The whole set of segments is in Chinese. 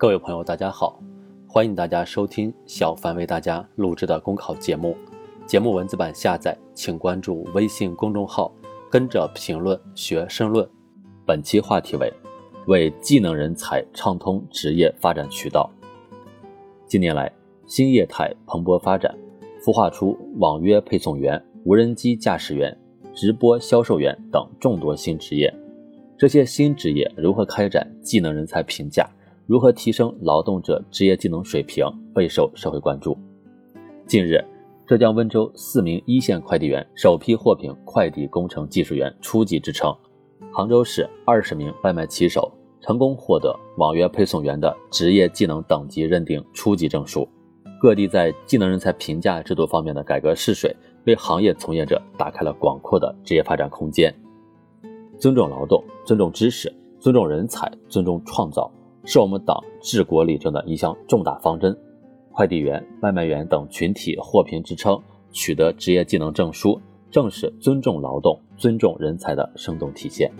各位朋友，大家好，欢迎大家收听小凡为大家录制的公考节目。节目文字版下载，请关注微信公众号，跟着评论学申论。本期话题为：为技能人才畅通职业发展渠道。近年来，新业态蓬勃发展，孵化出网约配送员、无人机驾驶员、直播销售员等众多新职业。这些新职业如何开展技能人才评价？如何提升劳动者职业技能水平备受社会关注。近日，浙江温州四名一线快递员首批获评快递工程技术员初级职称；杭州市二十名外卖骑手成功获得网约配送员的职业技能等级认定初级证书。各地在技能人才评价制度方面的改革试水，为行业从业者打开了广阔的职业发展空间。尊重劳动，尊重知识，尊重人才，尊重创造。是我们党治国理政的一项重大方针。快递员、外卖员等群体获评职称、取得职业技能证书，正是尊重劳动、尊重人才的生动体现。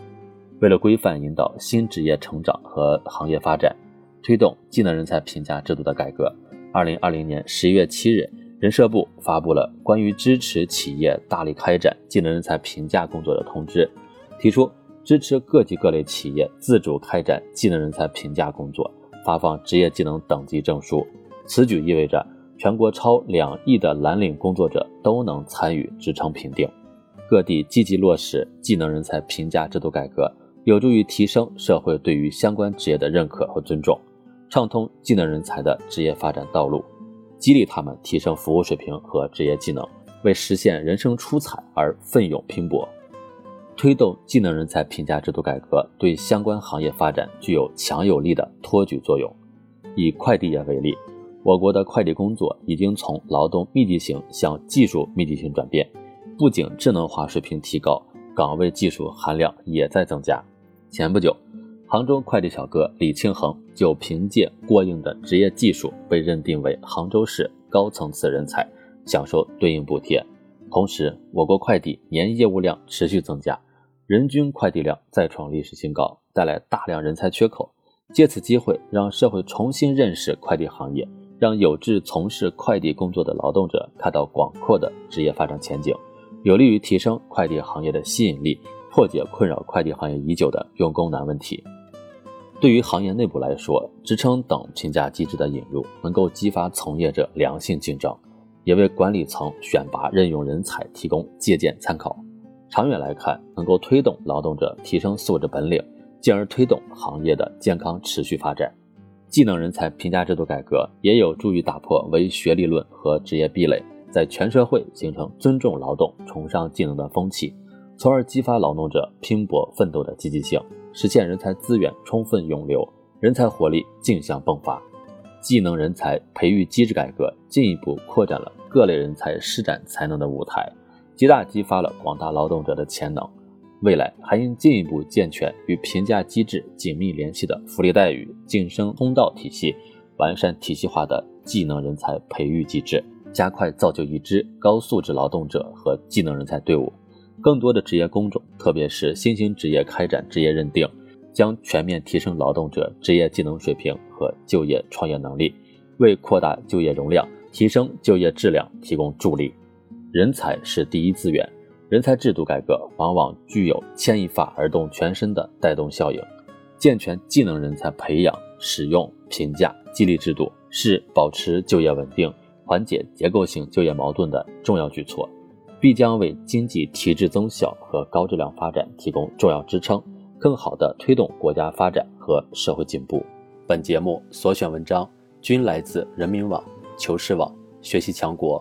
为了规范引导新职业成长和行业发展，推动技能人才评价制度的改革，二零二零年十一月七日，人社部发布了关于支持企业大力开展技能人才评价工作的通知，提出。支持各级各类企业自主开展技能人才评价工作，发放职业技能等级证书。此举意味着全国超两亿的蓝领工作者都能参与职称评定。各地积极落实技能人才评价制度改革，有助于提升社会对于相关职业的认可和尊重，畅通技能人才的职业发展道路，激励他们提升服务水平和职业技能，为实现人生出彩而奋勇拼搏。推动技能人才评价制度改革，对相关行业发展具有强有力的托举作用。以快递业为例，我国的快递工作已经从劳动密集型向技术密集型转变，不仅智能化水平提高，岗位技术含量也在增加。前不久，杭州快递小哥李庆恒就凭借过硬的职业技术被认定为杭州市高层次人才，享受对应补贴。同时，我国快递年业务量持续增加。人均快递量再创历史新高，带来大量人才缺口。借此机会，让社会重新认识快递行业，让有志从事快递工作的劳动者看到广阔的职业发展前景，有利于提升快递行业的吸引力，破解困扰快递行业已久的用工难问题。对于行业内部来说，职称等评价机制的引入，能够激发从业者良性竞争，也为管理层选拔任用人才提供借鉴参考。长远来看，能够推动劳动者提升素质本领，进而推动行业的健康持续发展。技能人才评价制度改革也有助于打破唯学历论和职业壁垒，在全社会形成尊重劳动、崇尚技能的风气，从而激发劳动者拼搏奋斗的积极性，实现人才资源充分涌流，人才活力竞相迸发。技能人才培育机制改革进一步扩展了各类人才施展才能的舞台。极大激发了广大劳动者的潜能，未来还应进一步健全与评价机制紧密联系的福利待遇晋升通道体系，完善体系化的技能人才培育机制，加快造就一支高素质劳动者和技能人才队伍。更多的职业工种，特别是新兴职业开展职业认定，将全面提升劳动者职业技能水平和就业创业能力，为扩大就业容量、提升就业质量提供助力。人才是第一资源，人才制度改革往往具有牵一发而动全身的带动效应。健全技能人才培养、使用、评价、激励制度，是保持就业稳定、缓解结构性就业矛盾的重要举措，必将为经济提质增效和高质量发展提供重要支撑，更好地推动国家发展和社会进步。本节目所选文章均来自人民网、求是网、学习强国。